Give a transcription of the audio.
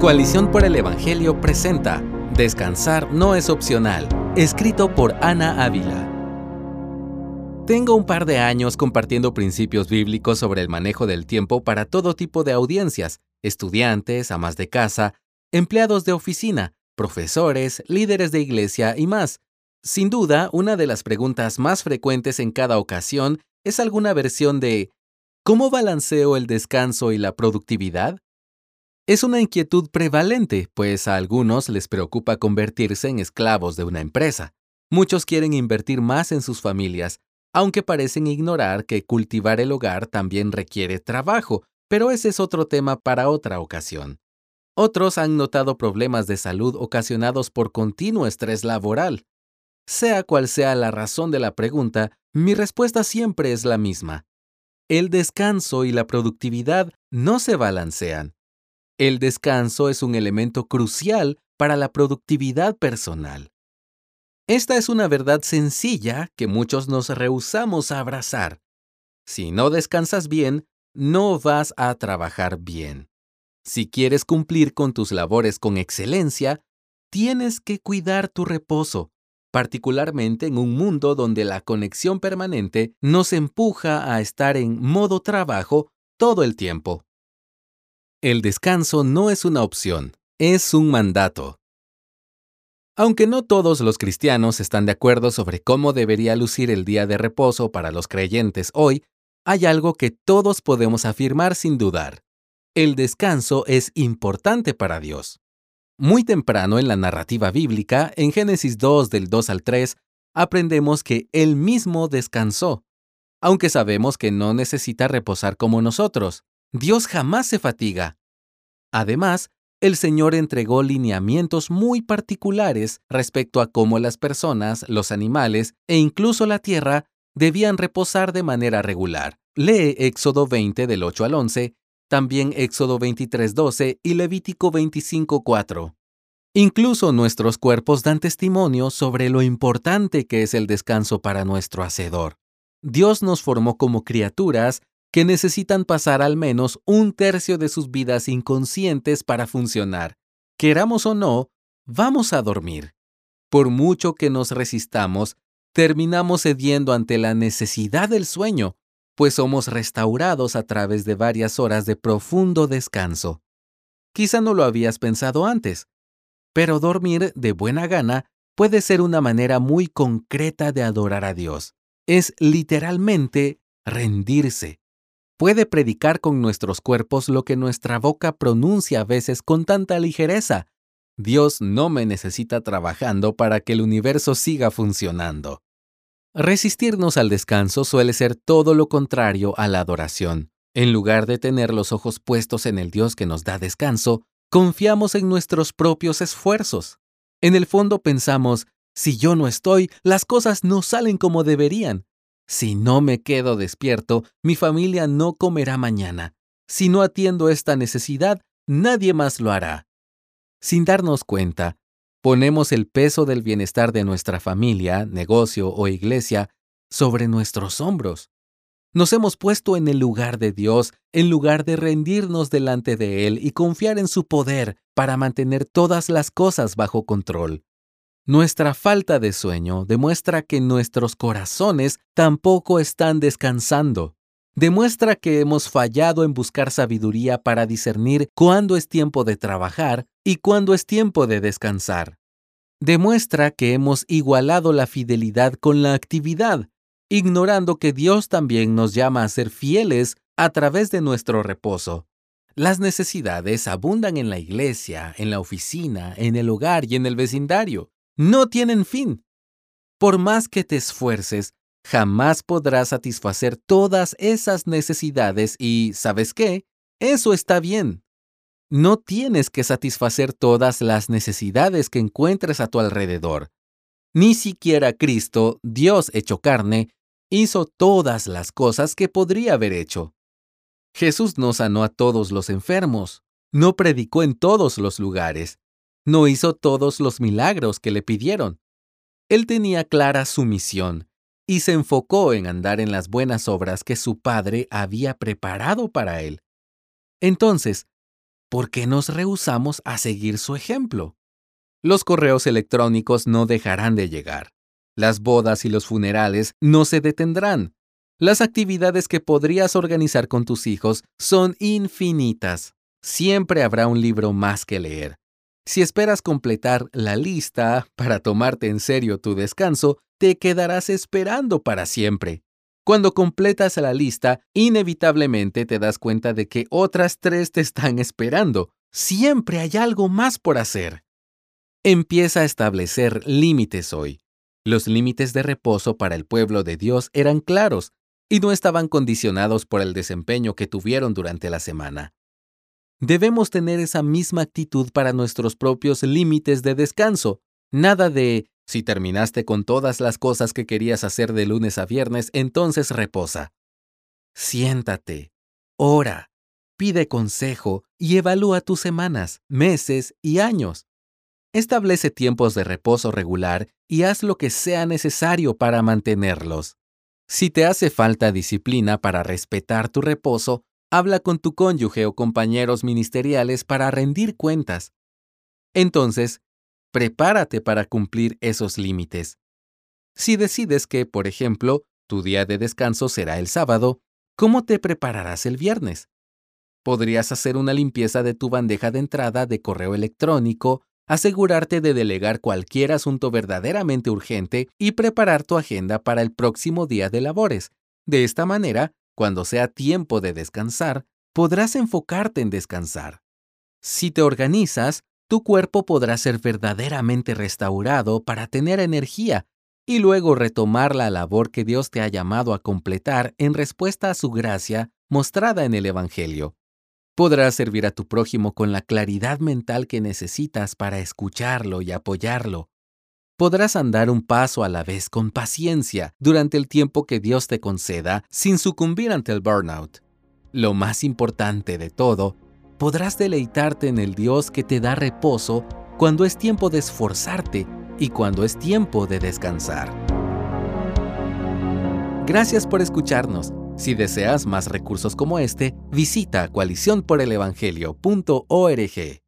Coalición por el Evangelio presenta Descansar no es opcional, escrito por Ana Ávila. Tengo un par de años compartiendo principios bíblicos sobre el manejo del tiempo para todo tipo de audiencias, estudiantes, amas de casa, empleados de oficina, profesores, líderes de iglesia y más. Sin duda, una de las preguntas más frecuentes en cada ocasión es alguna versión de ¿Cómo balanceo el descanso y la productividad? Es una inquietud prevalente, pues a algunos les preocupa convertirse en esclavos de una empresa. Muchos quieren invertir más en sus familias, aunque parecen ignorar que cultivar el hogar también requiere trabajo, pero ese es otro tema para otra ocasión. Otros han notado problemas de salud ocasionados por continuo estrés laboral. Sea cual sea la razón de la pregunta, mi respuesta siempre es la misma. El descanso y la productividad no se balancean. El descanso es un elemento crucial para la productividad personal. Esta es una verdad sencilla que muchos nos rehusamos a abrazar. Si no descansas bien, no vas a trabajar bien. Si quieres cumplir con tus labores con excelencia, tienes que cuidar tu reposo, particularmente en un mundo donde la conexión permanente nos empuja a estar en modo trabajo todo el tiempo. El descanso no es una opción, es un mandato. Aunque no todos los cristianos están de acuerdo sobre cómo debería lucir el día de reposo para los creyentes hoy, hay algo que todos podemos afirmar sin dudar. El descanso es importante para Dios. Muy temprano en la narrativa bíblica, en Génesis 2 del 2 al 3, aprendemos que Él mismo descansó, aunque sabemos que no necesita reposar como nosotros. Dios jamás se fatiga. Además, el Señor entregó lineamientos muy particulares respecto a cómo las personas, los animales e incluso la tierra debían reposar de manera regular. Lee Éxodo 20 del 8 al 11, también Éxodo 23 12 y Levítico 25 4. Incluso nuestros cuerpos dan testimonio sobre lo importante que es el descanso para nuestro Hacedor. Dios nos formó como criaturas que necesitan pasar al menos un tercio de sus vidas inconscientes para funcionar. Queramos o no, vamos a dormir. Por mucho que nos resistamos, terminamos cediendo ante la necesidad del sueño, pues somos restaurados a través de varias horas de profundo descanso. Quizá no lo habías pensado antes, pero dormir de buena gana puede ser una manera muy concreta de adorar a Dios. Es literalmente rendirse puede predicar con nuestros cuerpos lo que nuestra boca pronuncia a veces con tanta ligereza. Dios no me necesita trabajando para que el universo siga funcionando. Resistirnos al descanso suele ser todo lo contrario a la adoración. En lugar de tener los ojos puestos en el Dios que nos da descanso, confiamos en nuestros propios esfuerzos. En el fondo pensamos, si yo no estoy, las cosas no salen como deberían. Si no me quedo despierto, mi familia no comerá mañana. Si no atiendo esta necesidad, nadie más lo hará. Sin darnos cuenta, ponemos el peso del bienestar de nuestra familia, negocio o iglesia sobre nuestros hombros. Nos hemos puesto en el lugar de Dios en lugar de rendirnos delante de Él y confiar en su poder para mantener todas las cosas bajo control. Nuestra falta de sueño demuestra que nuestros corazones tampoco están descansando. Demuestra que hemos fallado en buscar sabiduría para discernir cuándo es tiempo de trabajar y cuándo es tiempo de descansar. Demuestra que hemos igualado la fidelidad con la actividad, ignorando que Dios también nos llama a ser fieles a través de nuestro reposo. Las necesidades abundan en la iglesia, en la oficina, en el hogar y en el vecindario no tienen fin. Por más que te esfuerces, jamás podrás satisfacer todas esas necesidades y, ¿sabes qué? Eso está bien. No tienes que satisfacer todas las necesidades que encuentres a tu alrededor. Ni siquiera Cristo, Dios hecho carne, hizo todas las cosas que podría haber hecho. Jesús no sanó a todos los enfermos, no predicó en todos los lugares, no hizo todos los milagros que le pidieron. Él tenía clara su misión y se enfocó en andar en las buenas obras que su padre había preparado para él. Entonces, ¿por qué nos rehusamos a seguir su ejemplo? Los correos electrónicos no dejarán de llegar. Las bodas y los funerales no se detendrán. Las actividades que podrías organizar con tus hijos son infinitas. Siempre habrá un libro más que leer. Si esperas completar la lista para tomarte en serio tu descanso, te quedarás esperando para siempre. Cuando completas la lista, inevitablemente te das cuenta de que otras tres te están esperando. Siempre hay algo más por hacer. Empieza a establecer límites hoy. Los límites de reposo para el pueblo de Dios eran claros y no estaban condicionados por el desempeño que tuvieron durante la semana. Debemos tener esa misma actitud para nuestros propios límites de descanso. Nada de si terminaste con todas las cosas que querías hacer de lunes a viernes, entonces reposa. Siéntate, ora, pide consejo y evalúa tus semanas, meses y años. Establece tiempos de reposo regular y haz lo que sea necesario para mantenerlos. Si te hace falta disciplina para respetar tu reposo, habla con tu cónyuge o compañeros ministeriales para rendir cuentas. Entonces, prepárate para cumplir esos límites. Si decides que, por ejemplo, tu día de descanso será el sábado, ¿cómo te prepararás el viernes? Podrías hacer una limpieza de tu bandeja de entrada de correo electrónico, asegurarte de delegar cualquier asunto verdaderamente urgente y preparar tu agenda para el próximo día de labores. De esta manera, cuando sea tiempo de descansar, podrás enfocarte en descansar. Si te organizas, tu cuerpo podrá ser verdaderamente restaurado para tener energía y luego retomar la labor que Dios te ha llamado a completar en respuesta a su gracia mostrada en el Evangelio. Podrás servir a tu prójimo con la claridad mental que necesitas para escucharlo y apoyarlo. Podrás andar un paso a la vez con paciencia durante el tiempo que Dios te conceda sin sucumbir ante el burnout. Lo más importante de todo podrás deleitarte en el Dios que te da reposo cuando es tiempo de esforzarte y cuando es tiempo de descansar. Gracias por escucharnos. Si deseas más recursos como este, visita coaliciónporelevangelio.org.